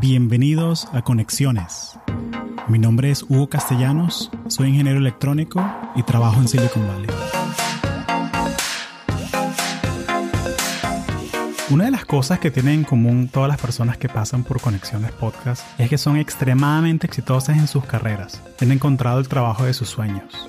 Bienvenidos a Conexiones. Mi nombre es Hugo Castellanos, soy ingeniero electrónico y trabajo en Silicon Valley. Una de las cosas que tienen en común todas las personas que pasan por Conexiones Podcast es que son extremadamente exitosas en sus carreras. Han encontrado el trabajo de sus sueños.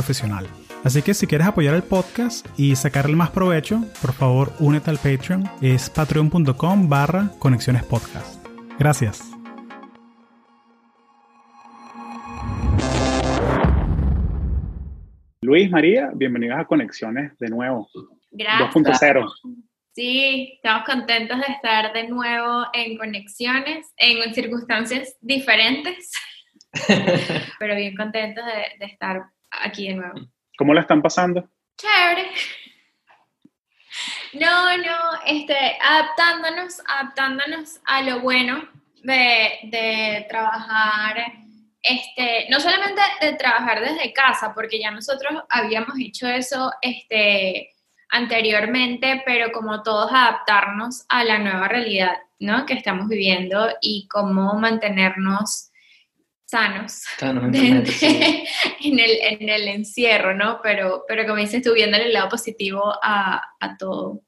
profesional. Así que si quieres apoyar el podcast y sacarle más provecho, por favor únete al Patreon. Es patreon.com barra conexiones podcast. Gracias. Luis, María, bienvenidos a Conexiones de nuevo. Gracias. 2.0. Sí, estamos contentos de estar de nuevo en Conexiones, en circunstancias diferentes, pero bien contentos de, de estar aquí de nuevo. ¿Cómo la están pasando? Chévere. No, no, este, adaptándonos, adaptándonos a lo bueno de, de trabajar, este, no solamente de trabajar desde casa, porque ya nosotros habíamos hecho eso este, anteriormente, pero como todos adaptarnos a la nueva realidad ¿no? que estamos viviendo y cómo mantenernos sanos sí. en, el, en el encierro, ¿no? Pero, pero como dices tú, viendo el lado positivo a, a todo,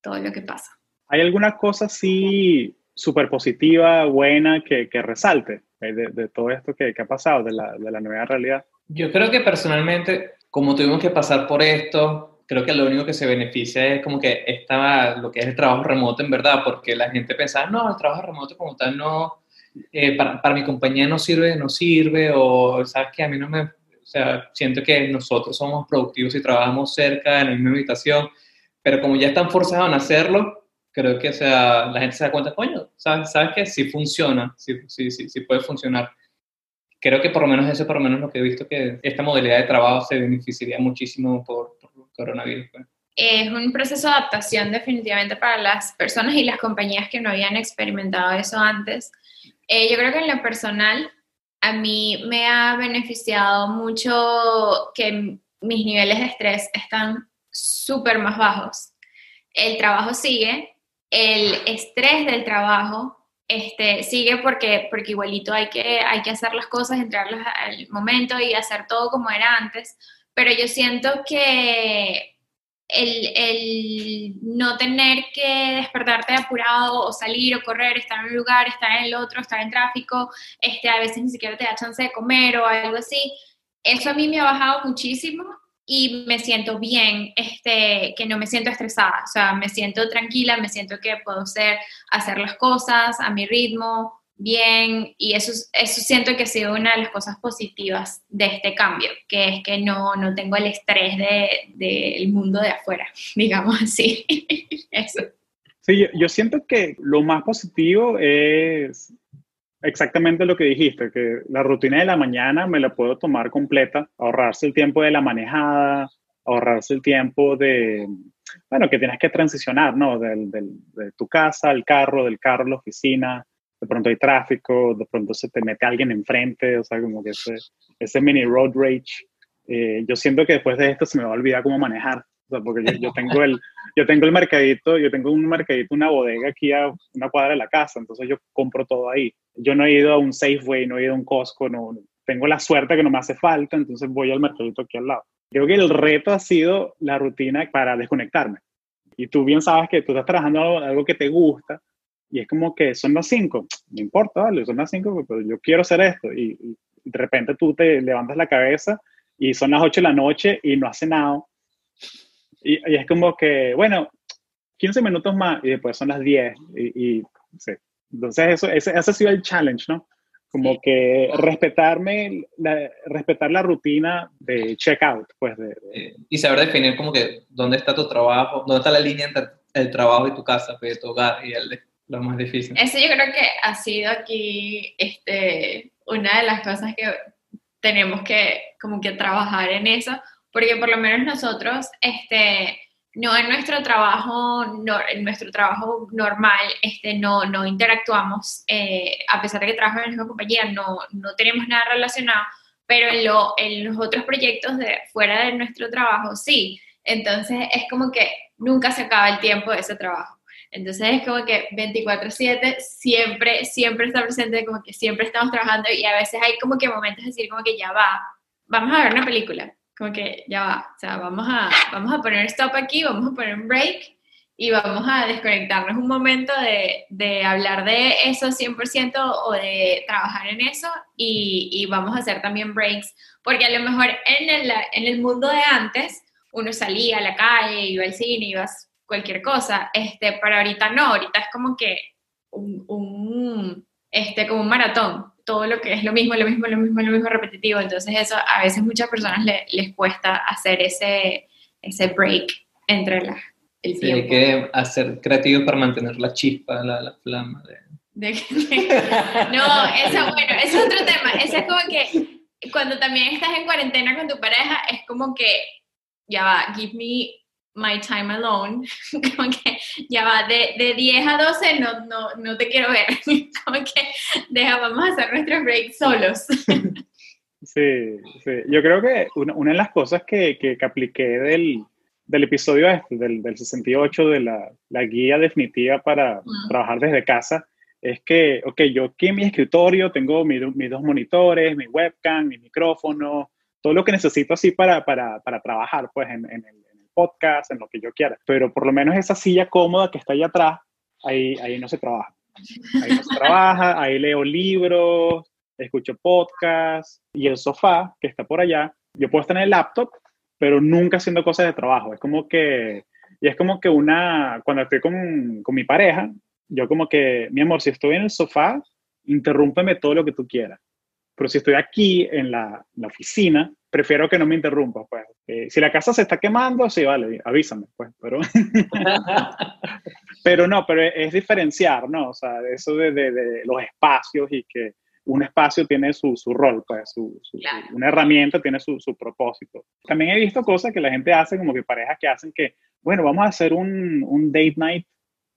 todo lo que pasa. ¿Hay alguna cosa así súper positiva, buena, que, que resalte de, de, todo esto que, que ha pasado, de la, de la nueva realidad? Yo creo que personalmente, como tuvimos que pasar por esto, creo que lo único que se beneficia es como que estaba lo que es el trabajo remoto en verdad, porque la gente pensaba, no, el trabajo remoto como tal no, eh, para, para, mi compañía no sirve, no sirve, o sabes que a mí no me, o sea, siento que nosotros somos productivos y trabajamos cerca, en la misma habitación, pero como ya están forzados en hacerlo, creo que o sea, la gente se da cuenta, coño, ¿sabes, sabes que sí funciona, sí, sí, sí, sí puede funcionar. Creo que por lo menos eso, por lo menos lo que he visto, que esta modalidad de trabajo se beneficiaría muchísimo por, por coronavirus. Pues. Es un proceso de adaptación definitivamente para las personas y las compañías que no habían experimentado eso antes eh, yo creo que en lo personal, a mí me ha beneficiado mucho que mis niveles de estrés están súper más bajos. El trabajo sigue, el estrés del trabajo este, sigue porque, porque igualito hay que, hay que hacer las cosas, entrarlas al momento y hacer todo como era antes, pero yo siento que el, no tener que despertarte apurado o salir o correr, estar en un lugar, estar en el otro, estar en tráfico, este, a veces ni siquiera te da chance de comer o algo así, eso a mí me ha bajado muchísimo y me siento bien, este, que no me siento estresada, o sea, me siento tranquila, me siento que puedo ser, hacer las cosas a mi ritmo, bien y eso, eso siento que ha sido una de las cosas positivas de este cambio, que es que no, no tengo el estrés del de, mundo de afuera, digamos así. eso. Sí, yo, yo, siento que lo más positivo es exactamente lo que dijiste, que la rutina de la mañana me la puedo tomar completa, ahorrarse el tiempo de la manejada, ahorrarse el tiempo de, bueno, que tienes que transicionar, ¿no? Del, del, de tu casa al carro, del carro a la oficina, de pronto hay tráfico, de pronto se te mete alguien enfrente, o sea, como que ese, ese mini road rage. Eh, yo siento que después de esto se me va a olvidar cómo manejar, o sea, porque yo, tengo el, yo tengo el mercadito, yo tengo un mercadito, una bodega aquí a una cuadra de la casa, entonces yo compro todo ahí. Yo no he ido a un Safeway, no he ido a un Costco, no, tengo la suerte que no me hace falta, entonces voy al mercadito aquí al lado. Creo que el reto ha sido la rutina para desconectarme. Y tú bien sabes que tú estás trabajando algo que te gusta, y es como que son las cinco, no importa, vale, son las cinco, pero yo quiero hacer esto. Y, y, de repente tú te levantas la cabeza y son las ocho de la noche y no hace nada. Y, y, es como que, bueno, 15 minutos más y después son las 10. Y, y sí. Entonces, eso, ese, ese, ha sido el challenge, ¿no? Como que respetarme, la, respetar la rutina de checkout, pues. De, de... Y saber definir como que dónde está tu trabajo, dónde está la línea entre el trabajo y tu casa, pues, tu hogar y el de lo más difícil. Eso yo creo que ha sido aquí este, una de las cosas que tenemos que como que trabajar en eso, porque por lo menos nosotros, este, no en nuestro trabajo, no, en nuestro trabajo normal, este, no, no interactuamos, eh, a pesar de que trabajamos en la misma compañía, no, no tenemos nada relacionado, pero en, lo, en los otros proyectos de fuera de nuestro trabajo, sí. Entonces es como que nunca se acaba el tiempo de ese trabajo. Entonces es como que 24/7 siempre, siempre está presente, como que siempre estamos trabajando y a veces hay como que momentos de decir como que ya va, vamos a ver una película, como que ya va, o sea, vamos a, vamos a poner stop aquí, vamos a poner un break y vamos a desconectarnos un momento de, de hablar de eso 100% o de trabajar en eso y, y, vamos a hacer también breaks, porque a lo mejor en el, en el mundo de antes uno salía a la calle, iba al cine, ibas cualquier cosa, este, para ahorita no, ahorita es como que un, un, este, como un maratón, todo lo que es lo mismo, lo mismo, lo mismo, lo mismo repetitivo, entonces eso a veces muchas personas les cuesta hacer ese, ese break entre las el sí, hay que hacer creativo para mantener la chispa, la, la flama. De... De, no, eso, bueno, es otro tema. Eso es como que cuando también estás en cuarentena con tu pareja, es como que, ya va, give me my time alone, como que ya va, de, de 10 a 12 no, no, no te quiero ver, como que deja, vamos a hacer nuestros breaks solos. Sí, sí, yo creo que una, una de las cosas que, que, que apliqué del, del episodio este, del, del 68, de la, la, guía definitiva para uh trabajar desde casa, es que, ok, yo aquí en mi escritorio tengo mi, mis dos monitores, mi webcam, mi micrófono, todo lo que necesito así para, para, para trabajar, pues, en, en, el, podcast, en lo que yo quiera. Pero por lo menos esa silla cómoda que está ahí atrás, ahí, ahí no se trabaja. Ahí no se trabaja, ahí leo libros, escucho podcast y el sofá que está por allá, yo puedo estar en el laptop, pero nunca haciendo cosas de trabajo. Es como que, y es como que una, cuando estoy con, con mi pareja, yo como que, mi amor, si estoy en el sofá, interrúmpeme todo lo que tú quieras. Pero si estoy aquí en la, la oficina, prefiero que no me interrumpa, pues. Eh, si la casa se está quemando, sí, vale, avísame, pues, pero... pero no, pero es diferenciar, ¿no? O sea, eso de, de, de los espacios y que un espacio tiene su, su rol, pues, su, su, claro. una herramienta tiene su, su, propósito. También he visto cosas que la gente hace, como que parejas que hacen que, bueno, vamos a hacer un, un date night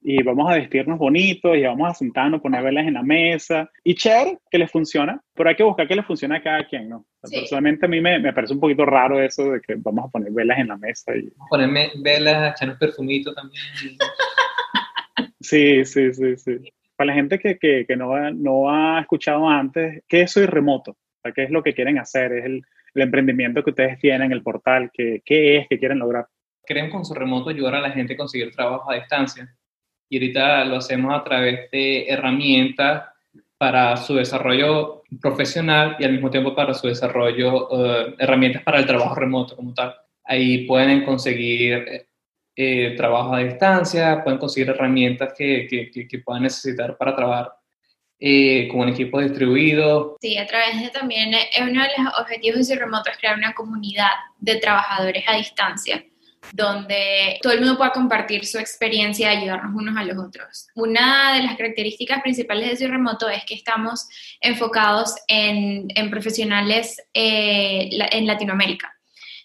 y vamos a vestirnos bonitos y vamos a sentarnos, poner velas en la mesa. Y chévere, que les funciona, pero hay que buscar que les funcione a cada quien, ¿no? Sí. Personalmente a mí me, me, parece un poquito raro eso de que vamos a poner velas en la mesa. Y... Ponerme velas, echarnos perfumito también. sí, sí, sí, sí. Para la gente que, que, que no, no ha escuchado antes, ¿qué es Soy Remoto? O sea, ¿Qué es lo que quieren hacer? ¿Es el, el emprendimiento que ustedes tienen, el portal? ¿Qué, ¿Qué es que quieren lograr? Queremos con su remoto ayudar a la gente a conseguir trabajo a distancia y ahorita lo hacemos a través de herramientas para su desarrollo profesional y al mismo tiempo para su desarrollo, uh, herramientas para el trabajo remoto como tal. Ahí pueden conseguir eh, trabajo a distancia, pueden conseguir herramientas que, que, que puedan necesitar para trabajar eh, con un equipo distribuido. Sí, a través de también, eh, uno de los objetivos de Remoto es crear una comunidad de trabajadores a distancia donde todo el mundo pueda compartir su experiencia y ayudarnos unos a los otros. Una de las características principales de Soy Remoto es que estamos enfocados en, en profesionales eh, en Latinoamérica.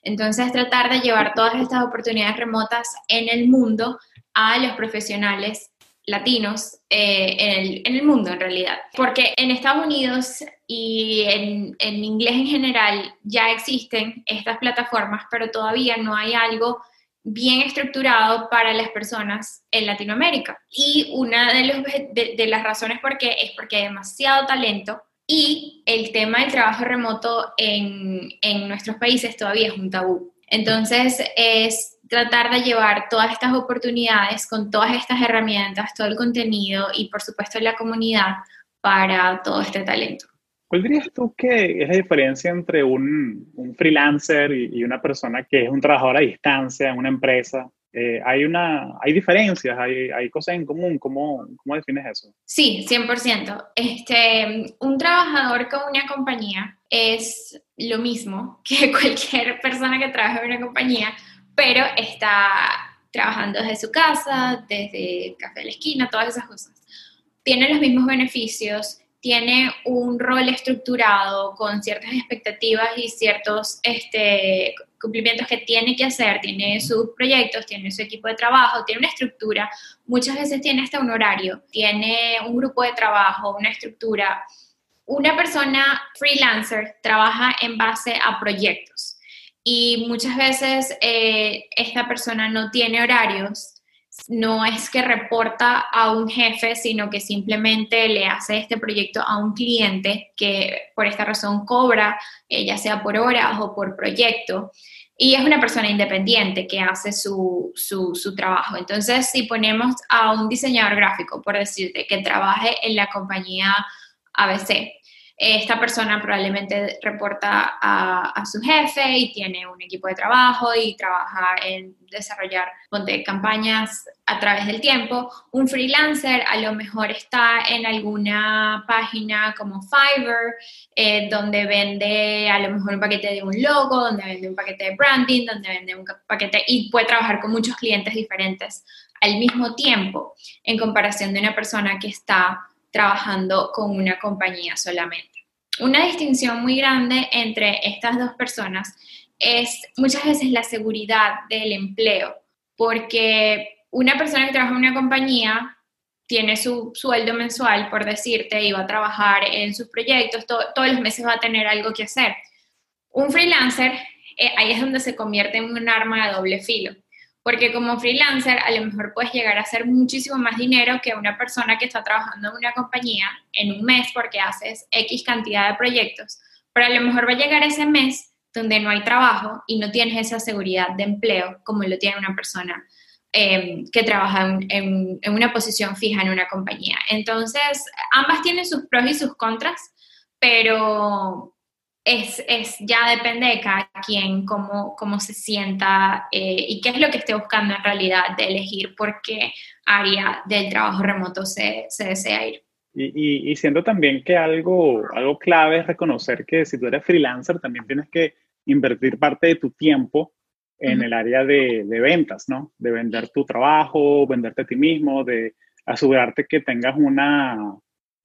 Entonces, tratar de llevar todas estas oportunidades remotas en el mundo a los profesionales latinos eh, en, el, en, el, mundo en realidad. Porque en Estados Unidos y en, en, inglés en general ya existen estas plataformas, pero todavía no hay algo bien estructurado para las personas en Latinoamérica. Y una de, las razones por qué es porque hay demasiado talento y el tema del trabajo remoto en, en nuestros países todavía es un tabú. Entonces es tratar de llevar todas estas oportunidades con todas estas herramientas, todo el contenido y por supuesto la comunidad para todo este talento. ¿Cuál dirías tú que es la diferencia entre un, un freelancer y, y, una persona que es un trabajador a distancia en una empresa? Eh, hay, una, hay diferencias, hay, hay cosas en común. ¿Cómo, ¿Cómo defines eso? Sí, 100%. Este, un trabajador con una compañía es lo mismo que cualquier persona que trabaja en una compañía, pero está trabajando desde su casa, desde Café de la Esquina, todas esas cosas. tiene los mismos beneficios, tiene un rol estructurado con ciertas expectativas y ciertos este, cumplimientos que tiene que hacer, tiene sus proyectos, tiene su equipo de trabajo, tiene una estructura, muchas veces tiene hasta un horario, tiene un grupo de trabajo, una estructura. Una persona freelancer trabaja en base a proyectos y muchas veces eh, esta persona no tiene horarios no es que reporta a un jefe, sino que simplemente le hace este proyecto a un cliente que por esta razón cobra, eh, ya sea por horas o por proyecto. Y es una persona independiente que hace su, su, trabajo. Entonces, si ponemos a un diseñador gráfico, por decirte, que trabaje en la compañía ABC, esta persona probablemente reporta a, su jefe y tiene un equipo de trabajo y trabaja en desarrollar campañas a través del tiempo. Un freelancer a lo mejor está en alguna página como Fiverr, eh, donde vende a lo mejor un paquete de un logo, donde vende un paquete de branding, donde vende un paquete y puede trabajar con muchos clientes diferentes al mismo tiempo en comparación de una persona que está trabajando con una compañía solamente. Una distinción muy grande entre estas dos personas es muchas veces la seguridad del empleo, porque una persona que trabaja en una compañía tiene su sueldo mensual, por decirte, y va a trabajar en sus proyectos, todos los meses va a tener algo que hacer. Un freelancer, eh, ahí es donde se convierte en un arma de doble filo, porque como freelancer a lo mejor puedes llegar a hacer muchísimo más dinero que una persona que está trabajando en una compañía en un mes porque haces X cantidad de proyectos, pero a lo mejor va a llegar ese mes donde no hay trabajo y no tienes esa seguridad de empleo como lo tiene una persona em, que trabaja en, en una posición fija en una compañía. Entonces, ambas tienen sus pros y sus contras, pero es, es, ya depende de cada quien cómo, cómo se sienta eh, y qué es lo que esté buscando en realidad de elegir por qué área del trabajo remoto se, se desea ir. Y, y, siento también que algo, algo clave es reconocer que si tú eres freelancer también tienes que invertir parte de tu tiempo en el área de, de, ventas, ¿no? De vender tu trabajo, venderte a ti mismo, de asegurarte que tengas una,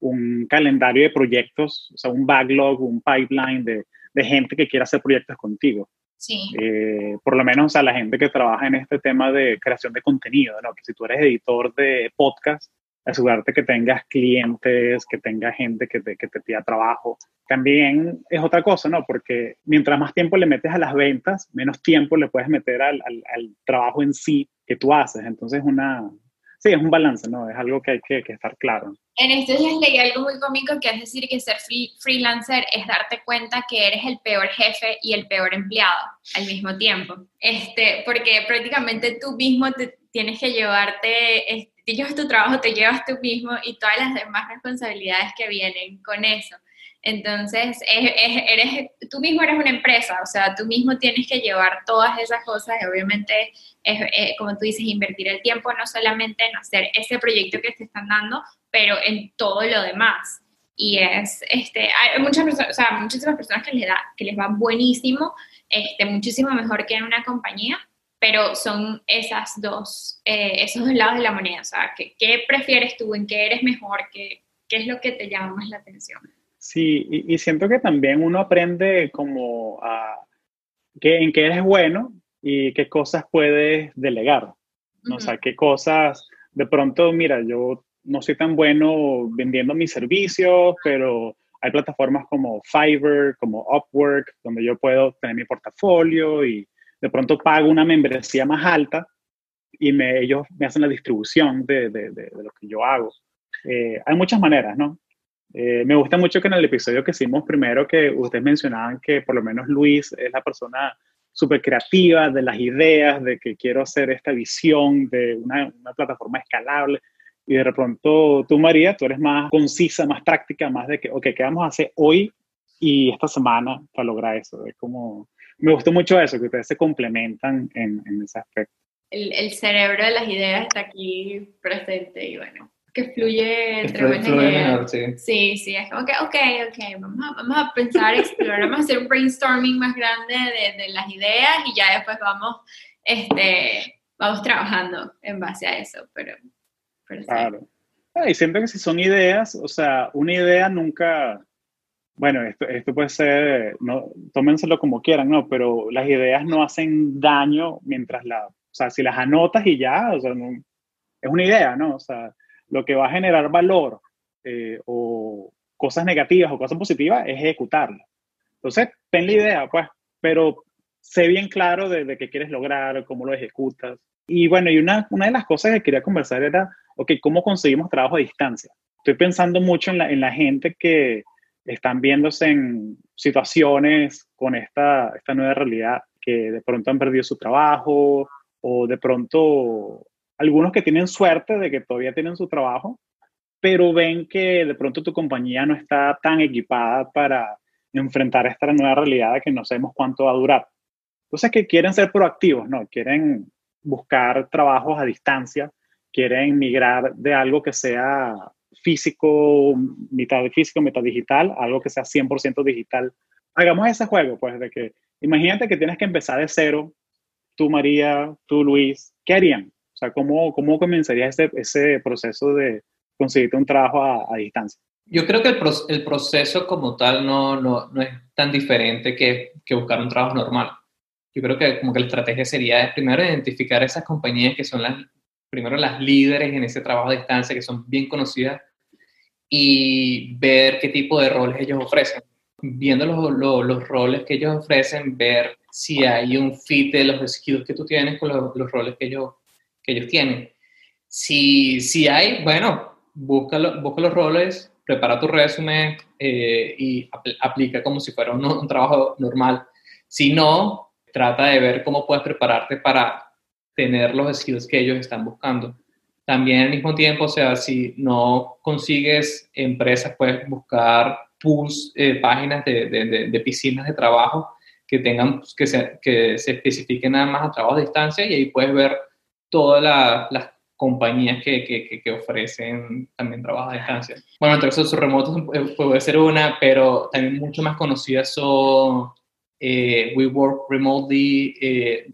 un calendario de proyectos, o sea, un backlog, un pipeline de, de gente que quiera hacer proyectos contigo. Sí. Eh, por lo menos a la gente que trabaja en este tema de creación de contenido, ¿no? Que si tú eres editor de podcast, asegurarte que tengas clientes, que tengas gente que te, que te pida trabajo. También es otra cosa, ¿no? Porque mientras más tiempo le metes a las ventas, menos tiempo le puedes meter al, al, al trabajo en sí que tú haces. Entonces, una, sí, es un balance, ¿no? Es algo que hay que, que estar claro. En estos días leí algo muy cómico que es decir que ser freelancer es darte cuenta que eres el peor jefe y el peor empleado al mismo tiempo. Este, porque prácticamente tú mismo tienes que llevarte, te llevas tu trabajo, te llevas tú mismo y todas las demás responsabilidades que vienen con eso. Entonces, eres, tú mismo eres una empresa, o sea, tú mismo tienes que llevar todas esas cosas y obviamente, eh, como tú dices, invertir el tiempo no solamente en hacer ese proyecto que te están dando, pero en todo lo demás. Y es, este, hay muchas personas, o sea, muchísimas personas que les, da, que les va buenísimo, este, muchísimo mejor que en una compañía, pero son esas dos, eh, esos dos lados de la moneda, o sea, ¿qué, ¿qué, prefieres tú? ¿En qué eres mejor? ¿Qué, ¿Qué es lo que te llama más la atención? Sí, y, siento que también uno aprende como a que, en qué eres bueno y qué cosas puedes delegar. O sea, qué cosas, de pronto, mira, yo no soy tan bueno vendiendo mis servicios, pero hay plataformas como Fiverr, como Upwork, donde yo puedo tener mi portafolio y de pronto pago una membresía más alta y me, ellos me hacen la distribución de, de, de, lo que yo hago. Eh, hay muchas maneras, ¿no? Eh, me gusta mucho que en el episodio que hicimos primero, que ustedes mencionaban que por lo menos Luis es la persona súper creativa de las ideas, de que quiero hacer esta visión de una, plataforma escalable. Y de pronto tú, María, tú eres más concisa, más práctica, más de que, ok, ¿qué vamos a hacer hoy y esta semana para lograr eso? Es como, me gustó mucho eso, que ustedes se complementan en, en ese aspecto. El, el cerebro de las ideas está aquí presente y bueno, que fluye entre buenas ideas. Sí. sí, es como que, ok, ok, vamos a, vamos a pensar, explorar, vamos a hacer un brainstorming más grande de, de, las ideas y ya después vamos, este, vamos trabajando en base a eso, pero, pero Claro. y siento que si son ideas, o sea, una idea nunca, bueno, esto, esto puede ser, no, tómenselo como quieran, ¿no? Pero las ideas no hacen daño mientras la, o sea, si las anotas y ya, o sea, es una idea, ¿no? O sea, lo que va a generar valor eh, o cosas negativas o cosas positivas es ejecutarla. Entonces, ten la idea, pues, pero sé bien claro de, de qué quieres lograr, cómo lo ejecutas. Y bueno, y una, una de las cosas que quería conversar era, ok, ¿cómo conseguimos trabajo a distancia? Estoy pensando mucho en la, en la gente que están viéndose en situaciones con esta, esta nueva realidad, que de pronto han perdido su trabajo o de pronto algunos que tienen suerte de que todavía tienen su trabajo, pero ven que de pronto tu compañía no está tan equipada para enfrentar esta nueva realidad que no sabemos cuánto va a durar. Entonces, que quieren ser proactivos, ¿no? Quieren buscar trabajos a distancia, quieren migrar de algo que sea físico, mitad físico, mitad digital, algo que sea 100% digital. Hagamos ese juego, pues, de que imagínate que tienes que empezar de cero, tú María, tú Luis, ¿qué harían? O sea, ¿cómo, cómo comenzaría ese, ese proceso de conseguirte un trabajo a, distancia? Yo creo que el, el, proceso como tal no, no, no es tan diferente que, que, buscar un trabajo normal. Yo creo que como que la estrategia sería primero identificar esas compañías que son las, primero las líderes en ese trabajo a distancia, que son bien conocidas, y ver qué tipo de roles ellos ofrecen. Viendo los, los, roles que ellos ofrecen, ver si hay un fit de los skills que tú tienes con los, los roles que ellos, que ellos tienen. Si, si hay, bueno, busca, busca los roles, prepara tu resumen eh, y aplica como si fuera un, un, trabajo normal. Si no, trata de ver cómo puedes prepararte para tener los skills que ellos están buscando. También al mismo tiempo, o sea, si no consigues empresas, puedes buscar pools, eh, páginas de, de, piscinas de trabajo que tengan, pues, que se, que se especifiquen nada más a trabajo a distancia y ahí puedes ver todas las compañías que, que, que, ofrecen también trabajo a distancia. Bueno, entonces sus remotos eh, puede ser una, pero también mucho más conocidas son eh, We Work Remotely, eh,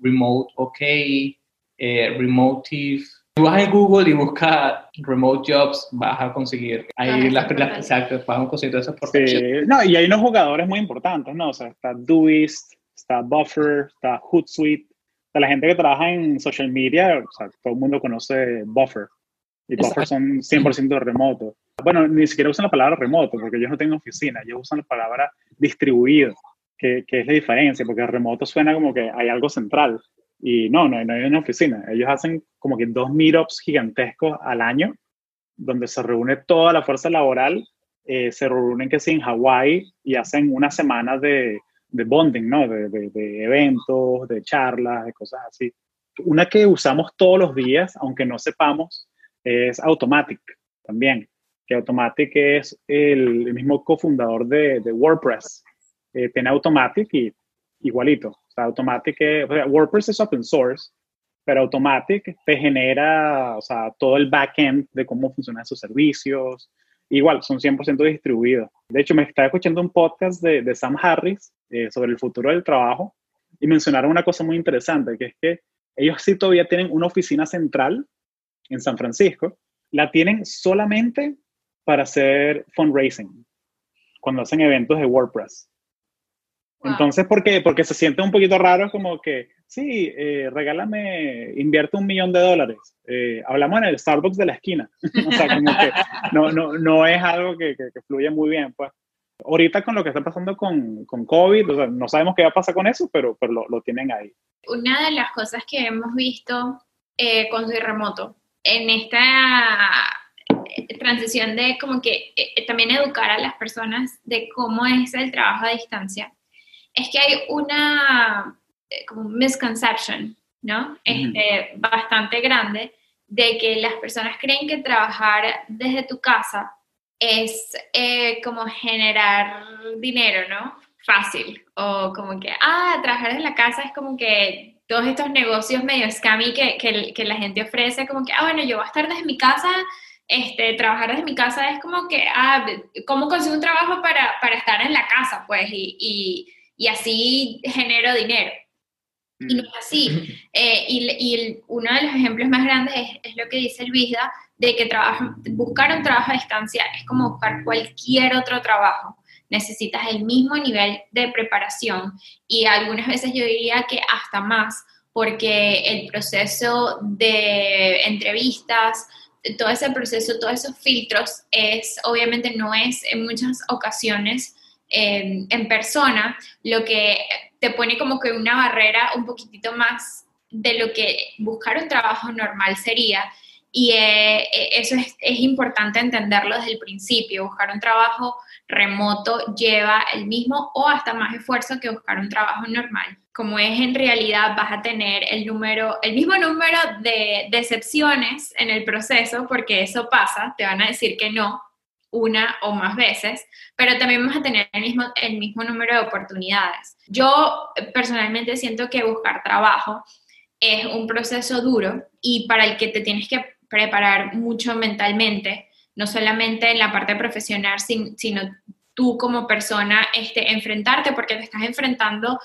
Remote OK, eh, Remotive, si vas en Google y buscas remote jobs, vas a conseguir ahí las, las exactas, vas a conseguir esas sí. No, y hay unos jugadores muy importantes, ¿no? O sea, está Doist, está Buffer, está Hootsuite. Sea, la gente que trabaja en social media, o sea, todo el mundo conoce Buffer. Y Buffer son 100% remoto. Bueno, ni siquiera usan la palabra remoto, porque ellos no tienen oficina, ellos usan la palabra distribuido, que, que es la diferencia, porque remoto suena como que hay algo central. Y no, no, no hay una oficina. Ellos hacen como que dos meetups gigantescos al año, donde se reúne toda la fuerza laboral. Eh, se reúnen que sí en Hawái y hacen una semana de, de bonding, ¿no? De, de, eventos, de charlas, de cosas así. Una que usamos todos los días, aunque no sepamos, es Automatic también. Que Automatic es el, mismo cofundador de, WordPress. Eh, tiene Automatic y igualito sea, Automatic, WordPress es open source, pero Automatic te genera, o sea, todo el backend de cómo funcionan sus servicios. Igual, son 100% distribuidos. De hecho, me estaba escuchando un podcast de, de Sam Harris eh, sobre el futuro del trabajo y mencionaron una cosa muy interesante, que es que ellos sí todavía tienen una oficina central en San Francisco, la tienen solamente para hacer fundraising, cuando hacen eventos de WordPress. Entonces, ¿por qué? Porque se siente un poquito raro como que, sí, eh, regálame, invierte un millón de dólares. Eh, hablamos en el Starbucks de la esquina. o sea, como que no, no, no es algo que, que, fluye muy bien, pues. Ahorita con lo que está pasando con, con COVID, o sea, no sabemos qué va a pasar con eso, pero, pero lo, lo tienen ahí. Una de las cosas que hemos visto eh, con su remoto, en esta eh, transición de como que también educar a las personas de cómo es el trabajo a distancia, es que hay una eh, como misconception, ¿no? Este, bastante grande de que las personas creen que trabajar desde tu casa es eh, como generar dinero, ¿no? Fácil. O como que, ah, trabajar desde la casa es como que todos estos negocios medio scammy que, que, que, la gente ofrece, como que, ah, bueno, yo voy a estar desde mi casa, este, trabajar desde mi casa es como que, ah, ¿cómo consigo un trabajo para, para estar en la casa? Pues, y, y y así genero dinero. Y no es así. Eh, y, uno de los ejemplos más grandes es, lo que dice Luisa, de que buscar un trabajo a distancia es como buscar cualquier otro trabajo. Necesitas el mismo nivel de preparación y algunas veces yo diría que hasta más, porque el proceso de entrevistas, todo ese proceso, todos esos filtros, es obviamente no es en muchas ocasiones en persona, lo que te pone como que una barrera un poquitito más de lo que buscar un trabajo normal sería. Y eh, eh, eso es, es, importante entenderlo desde el principio. Buscar un trabajo remoto lleva el mismo o hasta más esfuerzo que buscar un trabajo normal. Como es en realidad, vas a tener el, número, el mismo número de decepciones en el proceso, porque eso pasa, te van a decir que no, una o más veces, pero también vamos a tener el mismo, el mismo número de oportunidades. Yo personalmente siento que buscar trabajo es un proceso duro y para el que te tienes que preparar mucho mentalmente, no solamente en la parte profesional, sino tú como persona este, enfrentarte, porque te estás enfrentando,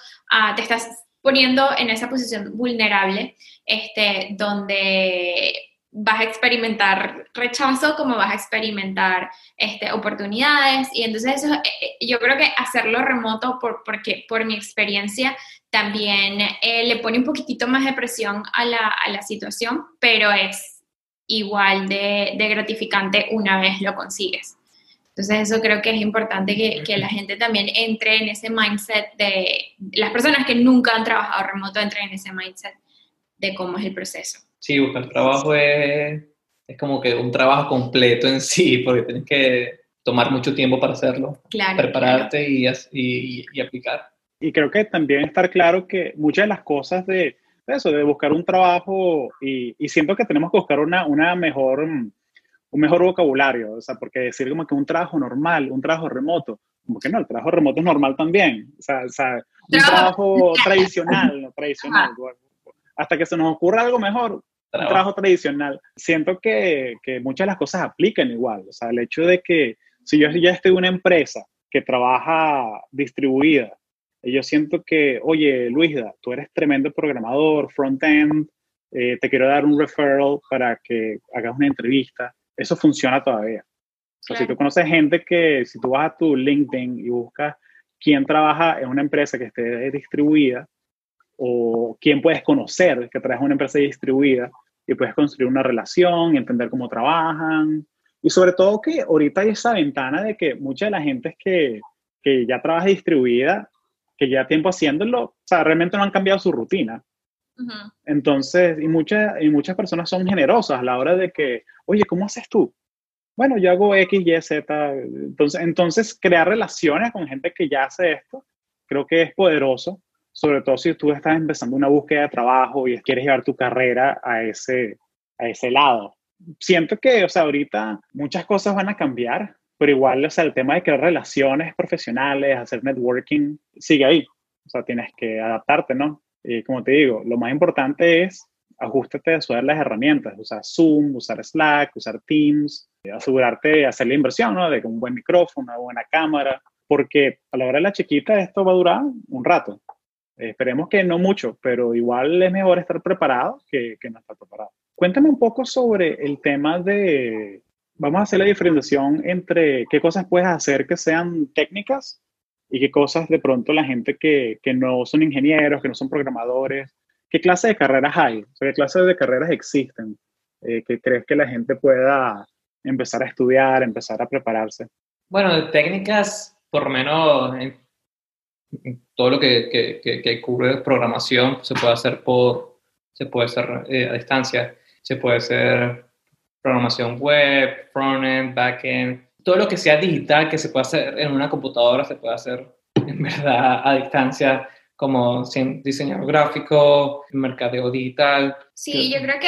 te estás poniendo en esa posición vulnerable, este, donde vas a experimentar rechazo como vas a experimentar este, oportunidades y entonces eso, eh, eh, yo creo que hacerlo remoto por, porque por mi experiencia también eh, le pone un poquitito más de presión a la, a la situación, pero es igual de, de, gratificante una vez lo consigues. Entonces eso creo que es importante que, que, la gente también entre en ese mindset de, las personas que nunca han trabajado remoto entren en ese mindset de cómo es el proceso. Sí, buscar trabajo es, es como que un trabajo completo en sí, porque tienes que tomar mucho tiempo para hacerlo, prepararte Y, y, y, aplicar. Y creo que también estar claro que muchas de las cosas de, eso, de buscar un trabajo, y, y siento que tenemos que buscar una, una mejor, un mejor vocabulario, o sea, porque decir como que un trabajo normal, un trabajo remoto, como que no, el trabajo remoto es normal también, o sea, o sea un trabajo tradicional, no tradicional, hasta que se nos ocurra algo mejor, un trabajo tradicional. Siento que, que, muchas de las cosas aplican igual. O sea, el hecho de que si yo ya estoy en una empresa que trabaja distribuida, y yo siento que, oye, Luisa, tú eres tremendo programador, front-end, eh, te quiero dar un referral para que hagas una entrevista. Eso funciona todavía. O sea, si tú conoces gente que, si tú vas a tu LinkedIn y buscas quién trabaja en una empresa que esté distribuida, o quién puedes conocer que traes una empresa distribuida y puedes construir una relación y entender cómo trabajan. Y sobre todo que ahorita hay esa ventana de que mucha de la gente es que, que ya trabaja distribuida, que ya tiempo haciéndolo, o sea, realmente no han cambiado su rutina. Entonces, y muchas, y muchas personas son generosas a la hora de que, oye, ¿cómo haces tú? Bueno, yo hago X, Y, Z. Entonces, entonces, crear relaciones con gente que ya hace esto, creo que es poderoso sobre todo si tú estás empezando una búsqueda de trabajo y quieres llevar tu carrera a ese, a ese lado. Siento que, o sea, ahorita muchas cosas van a cambiar, pero igual, o sea, el tema de crear relaciones profesionales, hacer networking, sigue ahí. O sea, tienes que adaptarte, ¿no? Y como te digo, lo más importante es ajustarte a usar las herramientas, usar Zoom, usar Slack, usar Teams, asegurarte de hacer la inversión, ¿no? De un buen micrófono, una buena cámara, porque a la hora de la chiquita esto va a durar un rato. Esperemos que no mucho, pero igual es mejor estar preparado que, que no estar preparado. Cuéntame un poco sobre el tema de, vamos a hacer la diferenciación entre qué cosas puedes hacer que sean técnicas y qué cosas de pronto la gente que, que no son ingenieros, que no son programadores, qué clase de carreras hay, qué clases de carreras existen, eh, que crees que la gente pueda empezar a estudiar, empezar a prepararse. Bueno, técnicas, por menos todo lo que, que, que, cubre programación se puede hacer por, se puede hacer eh, a distancia, se puede hacer programación web, frontend, backend, todo lo que sea digital que se puede hacer en una computadora se puede hacer en verdad a distancia como diseñador gráfico, mercadeo digital. Sí, yo creo que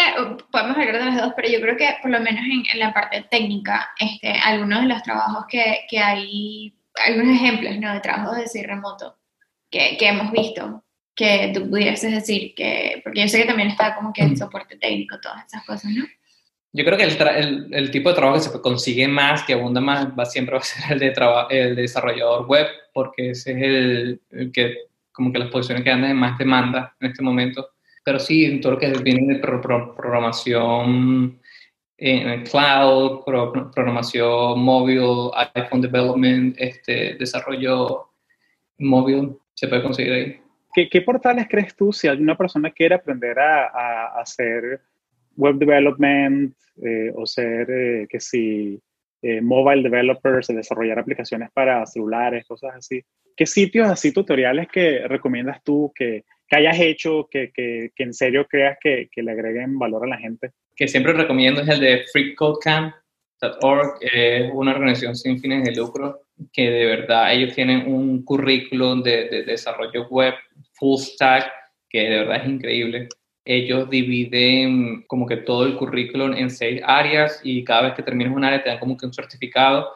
podemos hablar de las dos, pero yo creo que por lo menos en, en la parte técnica, este, algunos de los trabajos que, que hay algunos ejemplos ¿no? de trabajos de decir remoto que, que, hemos visto que tú pudieses decir que, porque yo sé que también está como que el soporte técnico, todas esas cosas, ¿no? Yo creo que el, el, el, tipo de trabajo que se consigue más, que abunda más, va, siempre va a ser el de, el de desarrollador web, porque ese es el, el, que como que las posiciones que andan en más demanda en este momento. Pero sí, en todo lo que viene de programación en cloud, programación móvil, iPhone development, este, desarrollo móvil, se puede conseguir ahí. ¿Qué, portales crees tú si alguna persona quiere aprender a, hacer web development eh, o ser, eh, que si, eh, mobile developers, desarrollar aplicaciones para celulares, cosas así? ¿Qué sitios así tutoriales que recomiendas tú que, que hayas hecho, que, que, que, en serio creas que, que le agreguen valor a la gente? Que siempre recomiendo es el de freecodecamp.org, es una organización sin fines de lucro que de verdad ellos tienen un currículum de, desarrollo web full stack que de verdad es increíble. Ellos dividen como que todo el currículum en seis áreas y cada vez que terminas un área te dan como que un certificado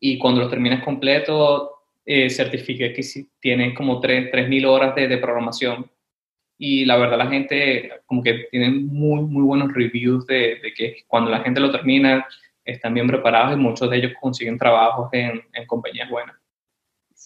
y cuando lo terminas completo eh, certifica que tienes como 3.000 horas de, de programación y la verdad la gente como que tiene muy, muy buenos reviews de, de, que cuando la gente lo termina están bien preparados y muchos de ellos consiguen trabajos en, en compañías buenas.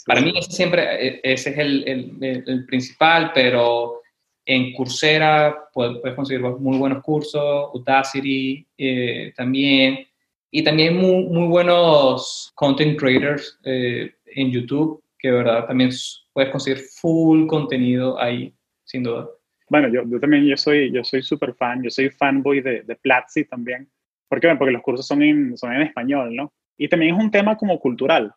Para mí ese siempre, e, ese es el, el, el principal, pero en Coursera puedes, puedes, conseguir muy buenos cursos, Udacity eh, también, y también muy, muy buenos content creators eh, en YouTube, que de verdad también puedes conseguir full contenido ahí sin duda. Bueno, yo, yo también yo soy yo soy súper fan, yo soy fanboy de, de Platzi también. ¿Por qué? Porque los cursos son en, son en español, ¿no? Y también es un tema como cultural,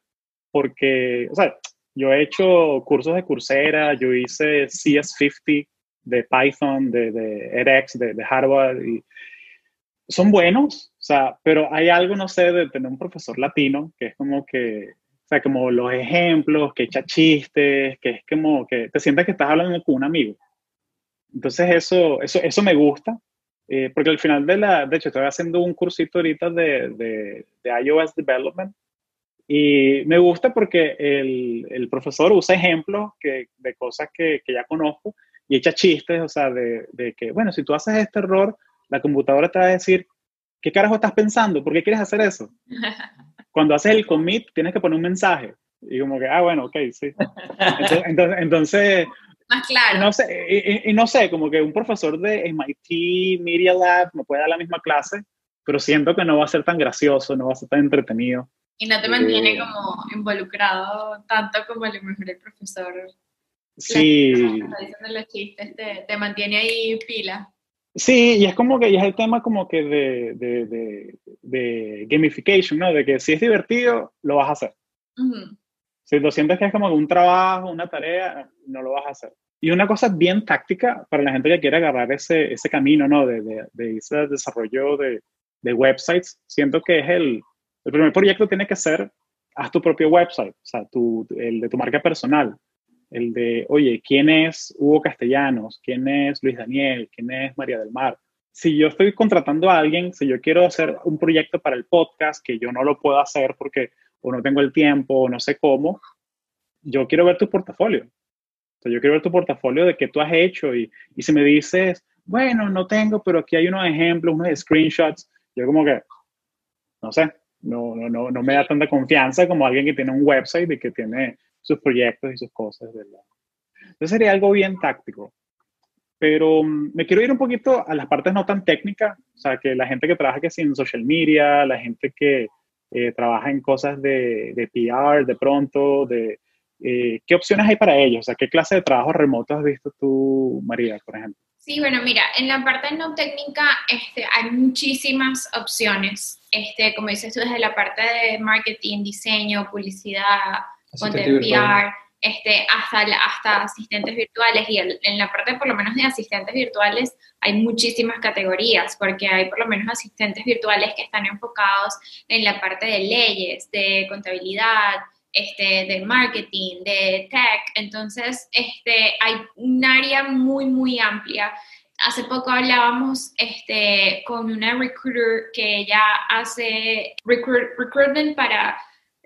porque, o sea, yo he hecho cursos de Coursera, yo hice CS50 de Python, de, de edX, de, de Harvard, y son buenos, o sea, pero hay algo, no sé, de tener un profesor latino, que es como que o sea, como los ejemplos, que echa chistes, que es como que te sientes que estás hablando con un amigo. Entonces eso, eso, eso me gusta, eh, porque al final de la, de hecho estoy haciendo un cursito ahorita de, de, de iOS Development y me gusta porque el, el profesor usa ejemplos que, de cosas que, que, ya conozco y echa chistes, o sea, de, de, que, bueno, si tú haces este error, la computadora te va a decir, ¿qué carajo estás pensando? ¿Por qué quieres hacer eso? cuando haces el commit tienes que poner un mensaje. Y como que, ah, bueno, ok, sí. Entonces, entonces, más claro. No sé, y, no sé, como que un profesor de MIT Media Lab me puede dar la misma clase, pero siento que no va a ser tan gracioso, no va a ser tan entretenido. Y no te mantiene eh, como involucrado tanto como a lo mejor el profesor. Sí. diciendo los chistes, te, te mantiene ahí pila. Sí, y es como que ya es el tema como que de, de, de, gamification, ¿no? De que si es divertido, lo vas a hacer. Si lo sientes que es como un trabajo, una tarea, no lo vas a hacer. Y una cosa bien táctica para la gente que quiere agarrar ese, ese camino, ¿no? De, de, ese desarrollo de, de websites, siento que es el, el primer proyecto tiene que ser, haz tu propio website, o sea, tu, el de tu marca personal el de, oye, ¿quién es Hugo Castellanos? ¿Quién es Luis Daniel? ¿Quién es María del Mar? Si yo estoy contratando a alguien, si yo quiero hacer un proyecto para el podcast, que yo no lo puedo hacer porque o no tengo el tiempo o no sé cómo, yo quiero ver tu portafolio. O yo quiero ver tu portafolio de qué tú has hecho y, y si me dices, bueno, no tengo, pero aquí hay unos ejemplos, unos screenshots, yo como que, no sé, no, no, no, no me da tanta confianza como alguien que tiene un website y que tiene sus proyectos y sus cosas, ¿verdad? Entonces sería algo bien táctico. Pero mm, me quiero ir un poquito a las partes no tan técnicas, o sea, que la gente que trabaja que en social media, la gente que eh, trabaja en cosas de, de, PR de pronto, de eh, qué opciones hay para ellos, o sea, qué clase de trabajo remoto has visto tú, María, por ejemplo. Sí, bueno, mira, en la parte no técnica este, hay muchísimas opciones, este, como dices tú, desde la parte de marketing, diseño, publicidad, de PR, este, hasta, hasta asistentes virtuales. Y en la parte, por lo menos, de asistentes virtuales, hay muchísimas categorías, porque hay por lo menos asistentes virtuales que están enfocados en la parte de leyes, de contabilidad, este, de marketing, de tech. Entonces, este, hay un área muy, muy amplia. Hace poco hablábamos este, con una recruiter que ya hace recruitment para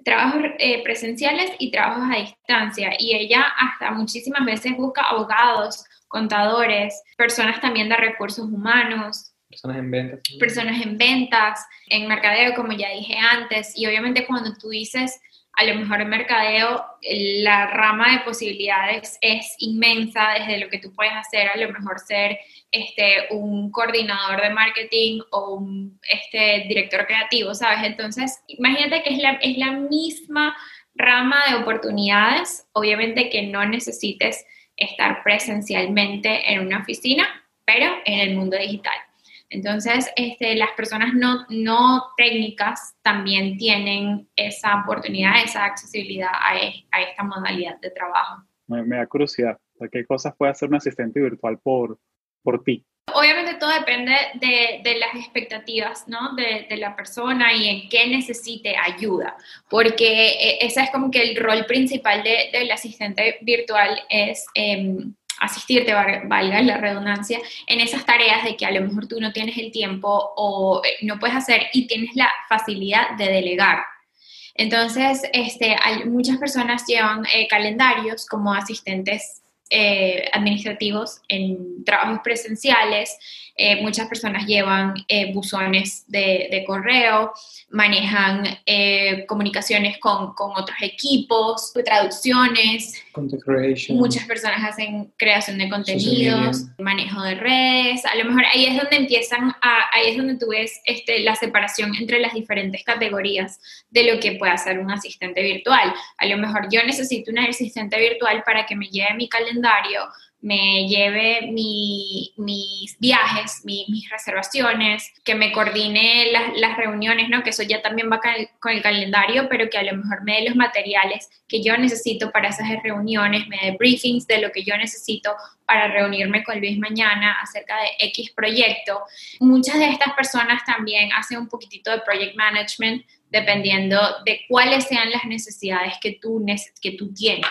trabajos eh, presenciales y trabajos a distancia. Y ella hasta muchísimas veces busca abogados, contadores, personas también de recursos humanos. Personas en ventas. Personas en ventas, en mercadeo, como ya dije antes. Y obviamente cuando tú dices a lo mejor en mercadeo la rama de posibilidades es inmensa desde lo que tú puedes hacer, a lo mejor ser este, un coordinador de marketing o un este, director creativo, ¿sabes? Entonces, imagínate que es la, es la misma rama de oportunidades, obviamente que no necesites estar presencialmente en una oficina, pero en el mundo digital. Entonces, este, las personas no, no técnicas también tienen esa oportunidad, esa accesibilidad a, a esta modalidad de trabajo. Me, da curiosidad, ¿qué cosas puede hacer un asistente virtual por, por ti? Obviamente todo depende de, de las expectativas ¿no? de, de, la persona y en qué necesite ayuda, porque eh, ese es como que el rol principal del asistente virtual es... Eh, asistirte, valga la redundancia, en esas tareas de que a lo mejor tú no tienes el tiempo o eh, no puedes hacer y tienes la facilidad de delegar. Entonces, este, hay, muchas personas llevan eh, calendarios como asistentes eh, administrativos en trabajos presenciales eh, muchas personas llevan eh, buzones de, correo, manejan eh, comunicaciones con, con, otros equipos, traducciones. Muchas personas hacen creación de contenidos, manejo de redes. A lo mejor ahí es donde empiezan, a, ahí es donde tú ves este, la separación entre las diferentes categorías de lo que puede hacer un asistente virtual. A lo mejor yo necesito un asistente virtual para que me lleve mi calendario me lleve mis viajes, mis reservaciones, que me coordine las, reuniones, ¿no? Que eso ya también va con el, calendario, pero que a lo mejor me dé los materiales que yo necesito para esas reuniones, me dé briefings de lo que yo necesito para reunirme con Luis mañana acerca de X proyecto. Muchas de estas personas también hacen un poquitito de project management dependiendo de cuáles sean las necesidades que tú, que tú tienes.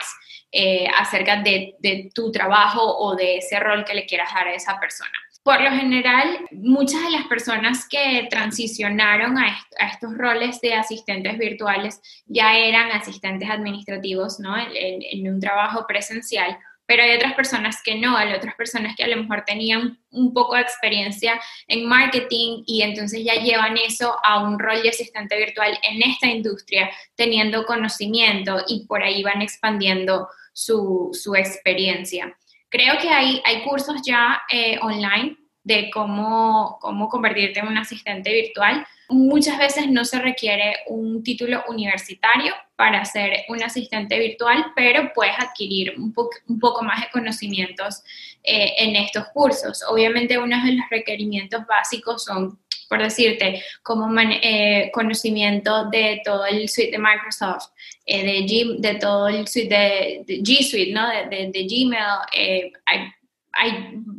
Eh, acerca de, tu trabajo o de ese rol que le quieras dar a esa persona. Por lo general, muchas de las personas que transicionaron a, estos roles de asistentes virtuales ya eran asistentes administrativos ¿no? en, un trabajo presencial, pero hay otras personas que no, hay otras personas que a lo mejor tenían un poco de experiencia en marketing y entonces ya llevan eso a un rol de asistente virtual en esta industria, teniendo conocimiento y por ahí van expandiendo su, su experiencia. Creo que hay, hay cursos ya eh, online de cómo, cómo convertirte en un asistente virtual. Muchas veces no se requiere un título universitario para ser un asistente virtual, pero puedes adquirir un, poco más de conocimientos eh, en estos cursos. Obviamente uno de los requerimientos básicos son por decirte, como eh, conocimiento de todo el suite de Microsoft, eh, de, todo el suite de, G Suite, ¿no? de, Gmail, eh,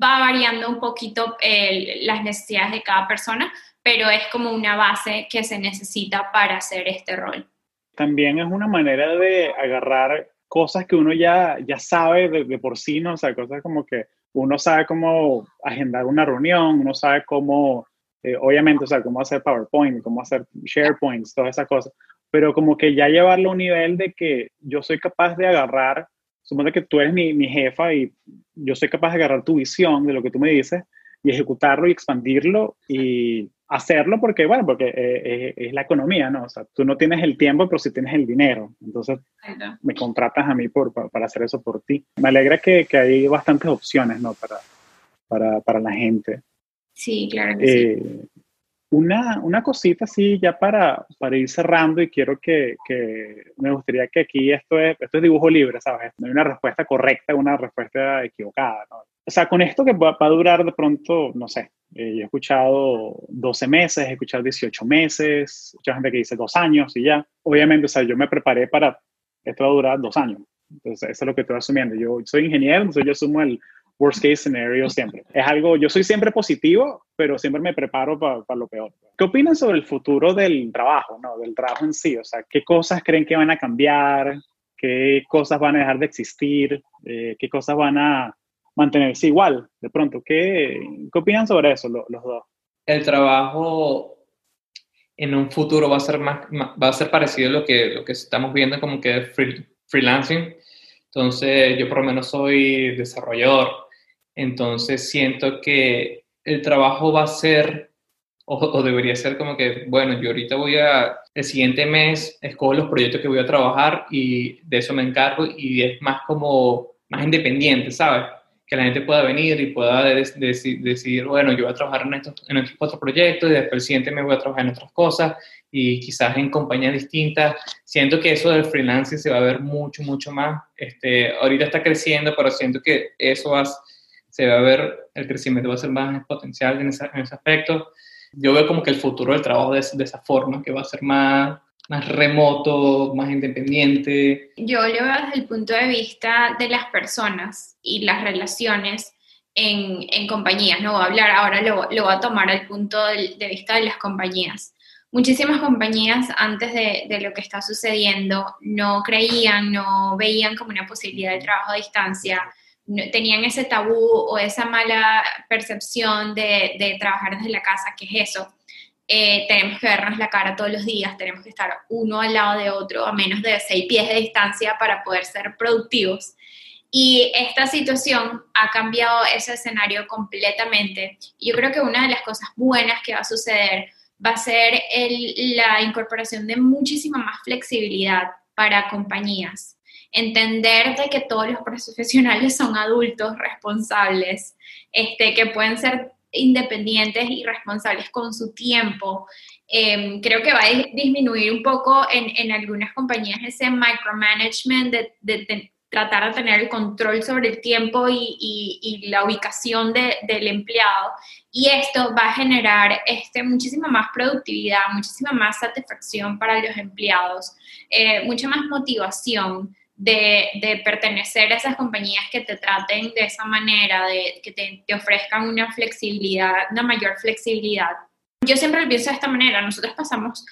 va variando un poquito las necesidades de cada persona, pero es como una base que se necesita para hacer este rol. También es una manera de agarrar cosas que uno ya, ya sabe de, por sí, ¿no? O sea, cosas como que uno sabe cómo agendar una reunión, uno sabe cómo eh, obviamente, o sea, cómo hacer PowerPoint, cómo hacer SharePoints, todas esas cosas, pero como que ya llevarlo a un nivel de que yo soy capaz de agarrar, supone que tú eres mi, mi jefa y yo soy capaz de agarrar tu visión de lo que tú me dices y ejecutarlo y expandirlo y hacerlo porque, bueno, porque eh, eh, es la economía, ¿no? O sea, tú no tienes el tiempo, pero sí tienes el dinero. Entonces, me contratas a mí por, para, hacer eso por ti. Me alegra que, que hay bastantes opciones, ¿no? Para, para, para la gente. Sí, claro que sí. Eh, una, una, cosita así ya para, para ir cerrando y quiero que, que, me gustaría que aquí esto es, esto es dibujo libre, ¿sabes? No hay una respuesta correcta, una respuesta equivocada, ¿no? O sea, con esto que va, a durar de pronto, no sé, eh, yo he escuchado 12 meses, he escuchado 18 meses, mucha gente que dice dos años y ya. Obviamente, o sea, yo me preparé para, esto va a durar dos años. Entonces, eso es lo que estoy asumiendo. Yo soy ingeniero, entonces yo asumo el worst case scenario siempre. Es algo, yo soy siempre positivo, pero siempre me preparo para lo peor. ¿Qué opinan sobre el futuro del trabajo, no? Del trabajo en sí, o sea, ¿qué cosas creen que van a cambiar? ¿Qué cosas van a dejar de existir? Eh, ¿Qué cosas van a mantenerse igual de pronto? ¿Qué, qué opinan sobre eso los dos? El trabajo en un futuro va a ser, más, va a ser parecido a lo que, lo que estamos viendo como que freelancing. Entonces, yo por lo menos soy desarrollador entonces siento que el trabajo va a ser O, debería ser como que, bueno, yo ahorita voy a, el siguiente mes escojo los proyectos que voy a trabajar y de eso me encargo y es más como, más independiente, ¿sabes? Que la gente pueda venir y pueda decidir, bueno, yo voy a trabajar en estos, en estos cuatro proyectos y después el siguiente mes voy a trabajar en otras cosas y quizás en compañías distintas. Siento que eso del freelancing se va a ver mucho, mucho más. Este, ahorita está creciendo, pero siento que eso se va a ver, el crecimiento va a ser más exponencial en, ese aspecto. Yo veo como que el futuro del trabajo de, de, esa forma, que va a ser más, más remoto, más independiente. Yo lo veo desde el punto de vista de las personas y las relaciones en, en compañías. No voy a hablar, ahora lo, lo voy a tomar al punto de, vista de las compañías muchísimas compañías antes de, de, lo que está sucediendo no creían, no veían como una posibilidad de trabajo a distancia, tenían ese tabú o esa mala percepción de, de trabajar desde la casa, que es eso. Eh, tenemos que vernos la cara todos los días, tenemos que estar uno al lado de otro a menos de seis pies de distancia para poder ser productivos. Y esta situación ha cambiado ese escenario completamente. Yo creo que una de las cosas buenas que va a suceder va a ser la incorporación de muchísima más flexibilidad para compañías. Entender de que todos los profesionales son adultos responsables, este, que pueden ser independientes y responsables con su tiempo. Em, creo que va a disminuir un poco en, en algunas compañías ese micromanagement de, de, tratar de tener el control sobre el tiempo y, y, la ubicación de, del empleado. Y esto va a generar este, muchísima más productividad, muchísima más satisfacción para los empleados, eh, mucha más motivación de, pertenecer a esas compañías que te traten de esa manera, de que te, te ofrezcan una flexibilidad, una mayor flexibilidad. Yo siempre lo pienso de esta manera, nosotros pasamos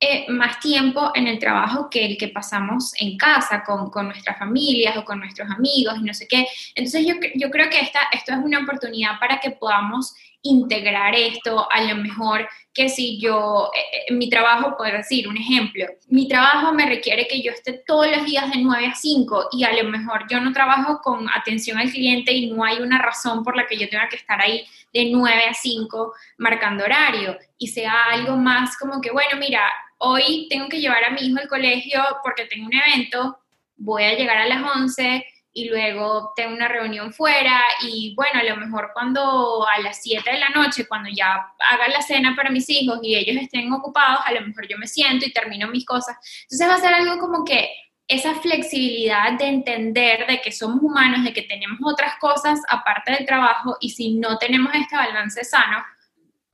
eh, más tiempo en el trabajo que el que pasamos en casa con, con, nuestras familias o con nuestros amigos y no sé qué. Entonces yo, yo creo que esta, esto es una oportunidad para que podamos integrar esto a lo mejor que si yo, eh, mi trabajo, puedo decir un ejemplo, mi trabajo me requiere que yo esté todos los días de 9 a 5 y a lo mejor yo no trabajo con atención al cliente y no hay una razón por la que yo tenga que estar ahí de 9 a 5 marcando horario y sea algo más como que, bueno, mira, hoy tengo que llevar a mi hijo al colegio porque tengo un evento, voy a llegar a las 11 y luego tengo una reunión fuera y bueno, a lo mejor cuando a las 7 de la noche, cuando ya haga la cena para mis hijos y ellos estén ocupados, a lo mejor yo me siento y termino mis cosas. Entonces va a ser algo como que esa flexibilidad de entender de que somos humanos, de que tenemos otras cosas aparte del trabajo y si no tenemos este balance sano,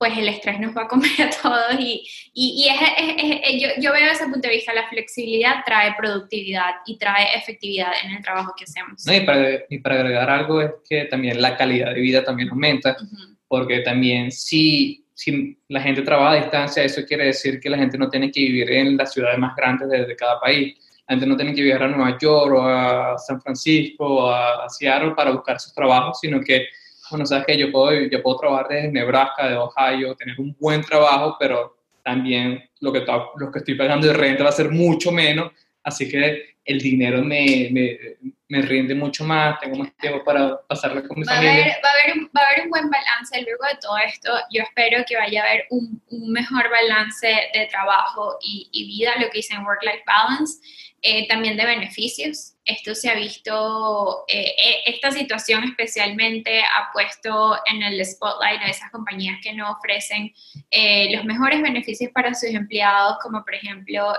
pues el estrés nos va a comer a todos y, y, yo, yo, veo desde ese punto de vista, la flexibilidad trae productividad y trae efectividad en el trabajo que hacemos. No, y, para, y, para, agregar algo es que también la calidad de vida también aumenta, porque también si, si la gente trabaja a distancia, eso quiere decir que la gente no tiene que vivir en las ciudades más grandes de, de cada país. La gente no tiene que viajar a Nueva York o a San Francisco o a Seattle para buscar sus trabajos, sino que bueno, sabes que yo puedo, yo puedo trabajar desde Nebraska, de Ohio, tener un buen trabajo, pero también lo que, lo que estoy pagando de renta va a ser mucho menos, así que el dinero me, me, me rinde mucho más, tengo más tiempo para pasarla con mi va familia. A haber, va, a haber un, va a haber un buen balance luego de todo esto. Yo espero que vaya a haber un, un mejor balance de trabajo y, y vida, lo que dicen work-life balance. Eh, también de beneficios. Esto se ha visto, eh, eh, esta situación especialmente ha puesto en el spotlight a esas compañías que no ofrecen los mejores beneficios para sus empleados, como por ejemplo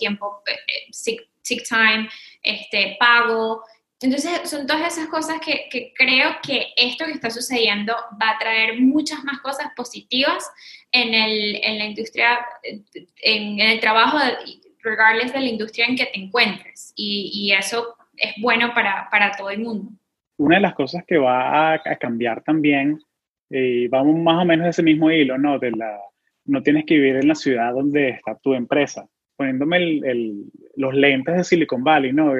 tiempo, sick, time, este, pago. Entonces, son todas esas cosas que, que, creo que esto que está sucediendo va a traer muchas más cosas positivas en, el, en la industria, en, el trabajo regardless de la industria en que te encuentres. Y, y eso es bueno para, para, todo el mundo. Una de las cosas que va a, cambiar también, y vamos más o menos de ese mismo hilo, ¿no? De la, no tienes que vivir en la ciudad donde está tu empresa. Poniéndome el, los lentes de Silicon Valley, ¿no?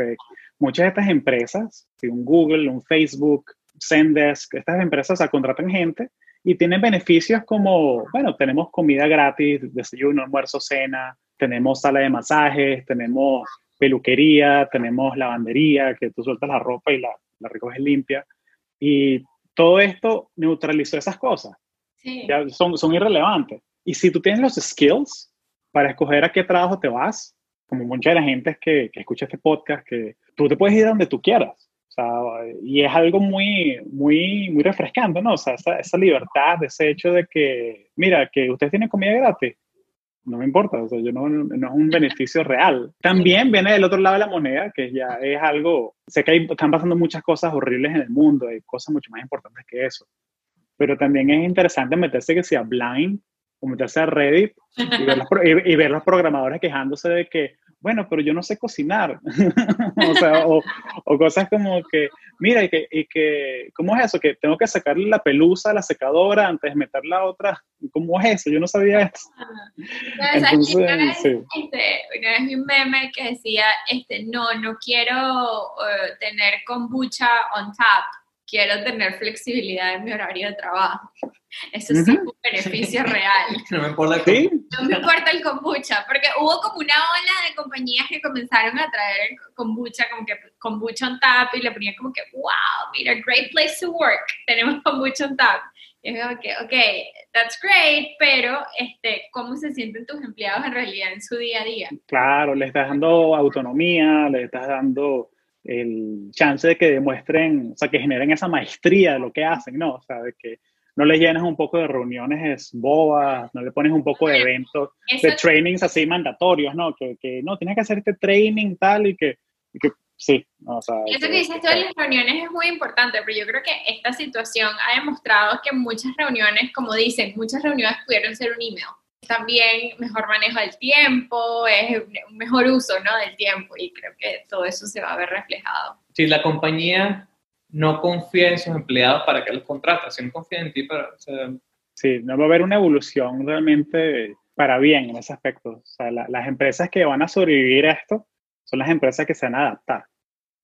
muchas de estas empresas, un Google, un Facebook, Zendesk, estas empresas o contratan gente y tienen beneficios como, bueno, tenemos comida gratis, desayuno, almuerzo, cena, tenemos sala de masajes, tenemos peluquería, tenemos lavandería, que tú sueltas la ropa y la, la recoges limpia. Y todo esto neutralizó esas cosas. Sí. Ya son, son irrelevantes. Y si tú tienes los skills para escoger a qué trabajo te vas, como mucha de la gente que, que escucha este podcast, que tú te puedes ir donde tú quieras. O sea, y es algo muy, muy, muy refrescante, ¿no? O sea, esa, esa libertad, ese hecho de que, mira, que ustedes tienen comida gratis, no me importa, o sea, yo no, no, es un beneficio real. También viene del otro lado de la moneda, que ya es algo, sé que hay, están pasando muchas cosas horribles en el mundo, hay cosas mucho más importantes que eso, pero también es interesante meterse que sea blind o meterse a Reddit y ver, los, y ver los programadores quejándose de que, bueno, pero yo no sé cocinar. o sea, o, cosas como que, mira, y que, y que, ¿cómo es eso? Que tengo que sacarle la pelusa a la secadora antes de meter la otra. ¿Cómo es eso? Yo no sabía eso. Entonces, una, vez, sí. este, una vez vi un meme que decía, este, no, no quiero uh, tener kombucha on tap quiero tener flexibilidad en mi horario de trabajo. Eso sí es un beneficio real. No me importa el No me importa el kombucha, porque hubo como una ola de compañías que comenzaron a traer el kombucha, como que kombucha on tap, y le ponían como que, wow, mira, great place to work, tenemos kombucha on tap. Y es como que, ok, that's great, pero este, ¿cómo se sienten tus empleados en realidad en su día a día? Claro, le estás dando autonomía, le estás dando el chance de que demuestren, o sea, que generen esa maestría de lo que hacen, ¿no? O sea, de que no les llenas un poco de reuniones bobas, no le pones un poco de eventos, de trainings así mandatorios, ¿no? Que, que no, tienes que hacer este training tal y que, que sí. O sea, Eso que, dices tú en las reuniones es muy importante, pero yo creo que esta situación ha demostrado que muchas reuniones, como dicen, muchas reuniones pudieron ser un email también mejor manejo del tiempo, es un mejor uso ¿no? del tiempo y creo que todo eso se va a ver reflejado. Si la compañía no confía en sus empleados para que los contrata, si no confía en ti para... Sí, no va a haber una evolución realmente para bien en ese aspecto. O sea, las empresas que van a sobrevivir a esto son las empresas que se van a adaptar.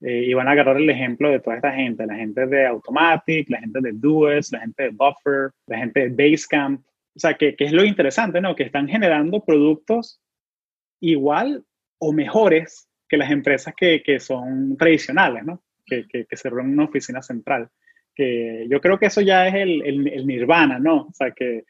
Eh, y van a agarrar el ejemplo de toda esta gente, la gente de Automatic, la gente de Duos, la gente de Buffer, la gente de Basecamp, o sea, que, es lo interesante, ¿no? Que están generando productos igual o mejores que las empresas que, que son tradicionales, ¿no? Que, que, que se en una oficina central. Que yo creo que eso ya es el, el, nirvana, ¿no? O sea, que,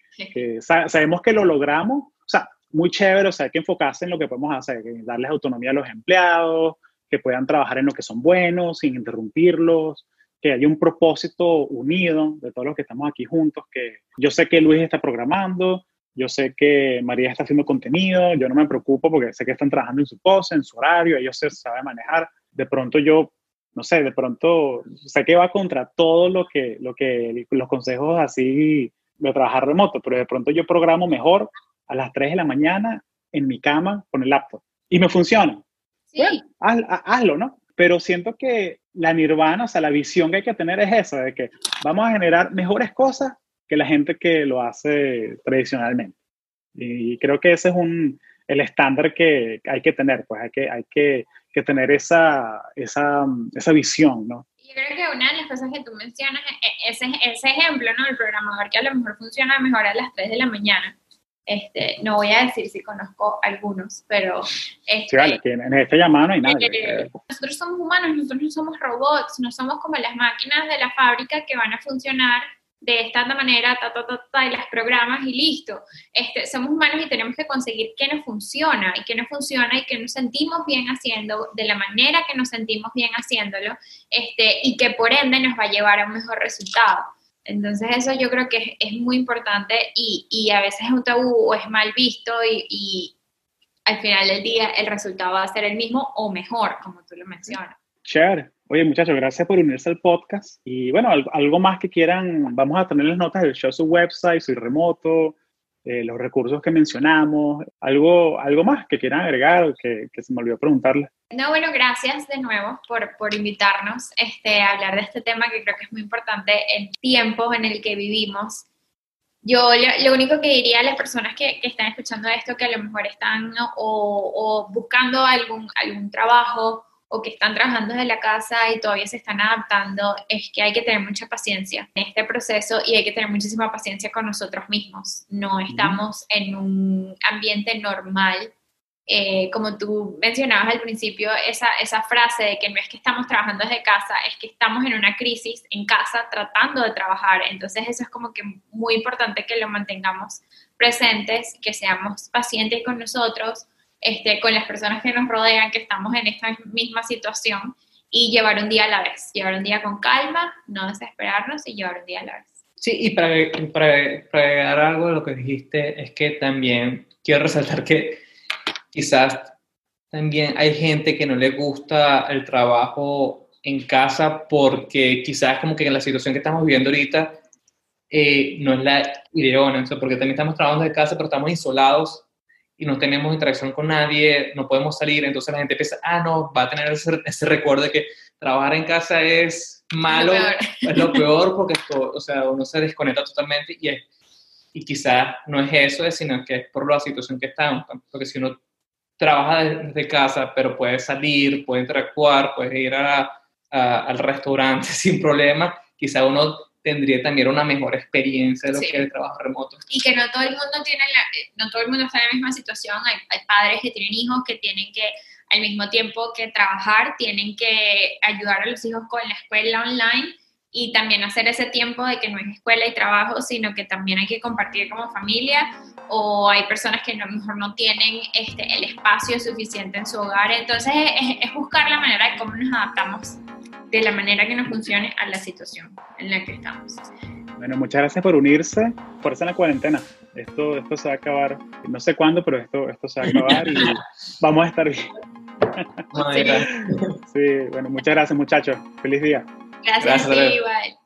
sabemos que lo logramos, o sea, muy chévere, o sea, hay que enfocarse en lo que podemos hacer, darles autonomía a los empleados, que puedan trabajar en lo que son buenos, sin interrumpirlos, que haya un propósito unido de todos los que estamos aquí juntos, que yo sé que Luis está programando, yo sé que María está haciendo contenido, yo no me preocupo porque sé que están trabajando en su pose, en su horario, ellos se saben manejar. De pronto yo, no sé, de pronto sé que va contra todo lo que, lo que los consejos así de trabajar remoto, pero de pronto yo programo mejor a las 3 de la mañana en mi cama con el laptop y me funciona. Sí. Bueno, hazlo, ¿no? Pero siento que la nirvana, o sea, la visión que hay que tener es esa, de que vamos a generar mejores cosas que la gente que lo hace tradicionalmente. Y creo que ese es un, el estándar que hay que tener, pues hay que, hay que, que tener esa, esa, esa visión, ¿no? Yo creo que una de las cosas que tú mencionas es ese, ese ejemplo, ¿no? El programador que a lo mejor funciona mejor a las 3 de la mañana este, no voy a decir si conozco algunos, pero... Este, vale, en esta llamada no hay nadie. Eh, nosotros somos humanos, nosotros no somos robots, no somos como las máquinas de la fábrica que van a funcionar de esta manera, ta, ta, ta, ta, y las programas y listo. Este, somos humanos y tenemos que conseguir qué nos funciona y qué nos funciona y qué nos sentimos bien haciendo, de la manera que nos sentimos bien haciéndolo, este, y que por ende nos va a llevar a un mejor resultado. Entonces eso yo creo que es, muy importante y, y, a veces es un tabú o es mal visto y, y, al final del día el resultado va a ser el mismo o mejor, como tú lo mencionas. Chévere. Oye, muchachos, gracias por unirse al podcast. Y bueno, algo, más que quieran, vamos a tener las notas del show, su website, soy remoto, eh, los recursos que mencionamos, algo, algo más que quieran agregar que, que se me olvidó preguntarle. No, bueno, gracias de nuevo por, por invitarnos este, a hablar de este tema que creo que es muy importante en tiempos en el que vivimos. Yo lo, único que diría a las personas que, que, están escuchando esto, que a lo mejor están o, o, buscando algún, algún trabajo o que están trabajando desde la casa y todavía se están adaptando, es que hay que tener mucha paciencia en este proceso y hay que tener muchísima paciencia con nosotros mismos. No estamos en un ambiente normal eh, como tú mencionabas al principio, esa, esa frase de que no es que estamos trabajando desde casa, es que estamos en una crisis en casa tratando de trabajar. Entonces eso es como que muy importante que lo mantengamos presentes, que seamos pacientes con nosotros, este, con las personas que nos rodean, que estamos en esta misma situación y llevar un día a la vez, llevar un día con calma, no desesperarnos y llevar un día a la vez. Sí, y para, agregar algo de lo que dijiste, es que también quiero resaltar que quizás también hay gente que no le gusta el trabajo en casa porque quizás como que en la situación que estamos viviendo ahorita eh, no es la ideal, porque también estamos trabajando de casa, pero estamos isolados y no tenemos interacción con nadie, no podemos salir, entonces la gente piensa, ah, no, va a tener ese, recuerdo de que trabajar en casa es malo, es lo peor, porque o sea, uno se desconecta totalmente y, y quizás no es eso, sino que es por la situación que estamos, porque si uno trabaja desde casa, pero puede salir, puede interactuar, puede ir a, al restaurante sin problema, quizá uno tendría también una mejor experiencia de lo que es el trabajo remoto. Y que no todo el mundo tiene no todo el mundo está en la misma situación, hay, hay, padres que tienen hijos que tienen que al mismo tiempo que trabajar, tienen que ayudar a los hijos con la escuela online y también hacer ese tiempo de que no es escuela y trabajo, sino que también hay que compartir como familia o hay personas que a lo mejor no tienen este, el espacio suficiente en su hogar. Entonces es, buscar la manera de cómo nos adaptamos de la manera que nos funcione a la situación en la que estamos. Bueno, muchas gracias por unirse. Fuerza en la cuarentena. Esto, esto se va a acabar, no sé cuándo, pero esto, esto se va a acabar y vamos a estar bien. sí, bueno, muchas gracias muchachos. Feliz día. Gracias, Gracias igual.